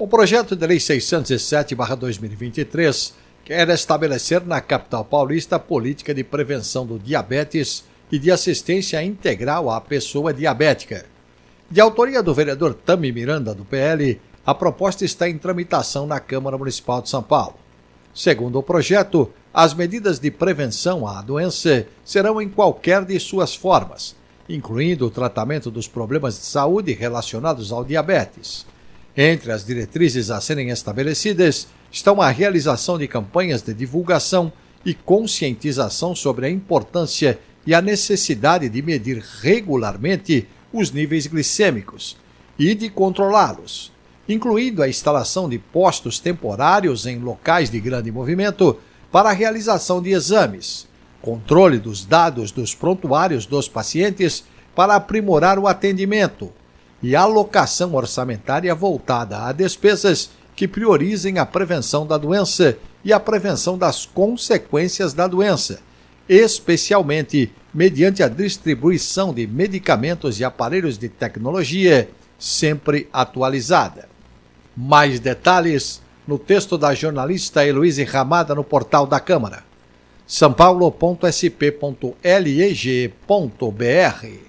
O projeto de lei 607/2023 quer estabelecer na capital paulista política de prevenção do diabetes e de assistência integral à pessoa diabética. De autoria do vereador Tami Miranda, do PL, a proposta está em tramitação na Câmara Municipal de São Paulo. Segundo o projeto, as medidas de prevenção à doença serão em qualquer de suas formas, incluindo o tratamento dos problemas de saúde relacionados ao diabetes. Entre as diretrizes a serem estabelecidas estão a realização de campanhas de divulgação e conscientização sobre a importância e a necessidade de medir regularmente os níveis glicêmicos e de controlá-los, incluindo a instalação de postos temporários em locais de grande movimento para a realização de exames, controle dos dados dos prontuários dos pacientes para aprimorar o atendimento e alocação orçamentária voltada a despesas que priorizem a prevenção da doença e a prevenção das consequências da doença, especialmente mediante a distribuição de medicamentos e aparelhos de tecnologia sempre atualizada. Mais detalhes no texto da jornalista Heloíse Ramada no portal da Câmara. sãopaulo.sp.leg.br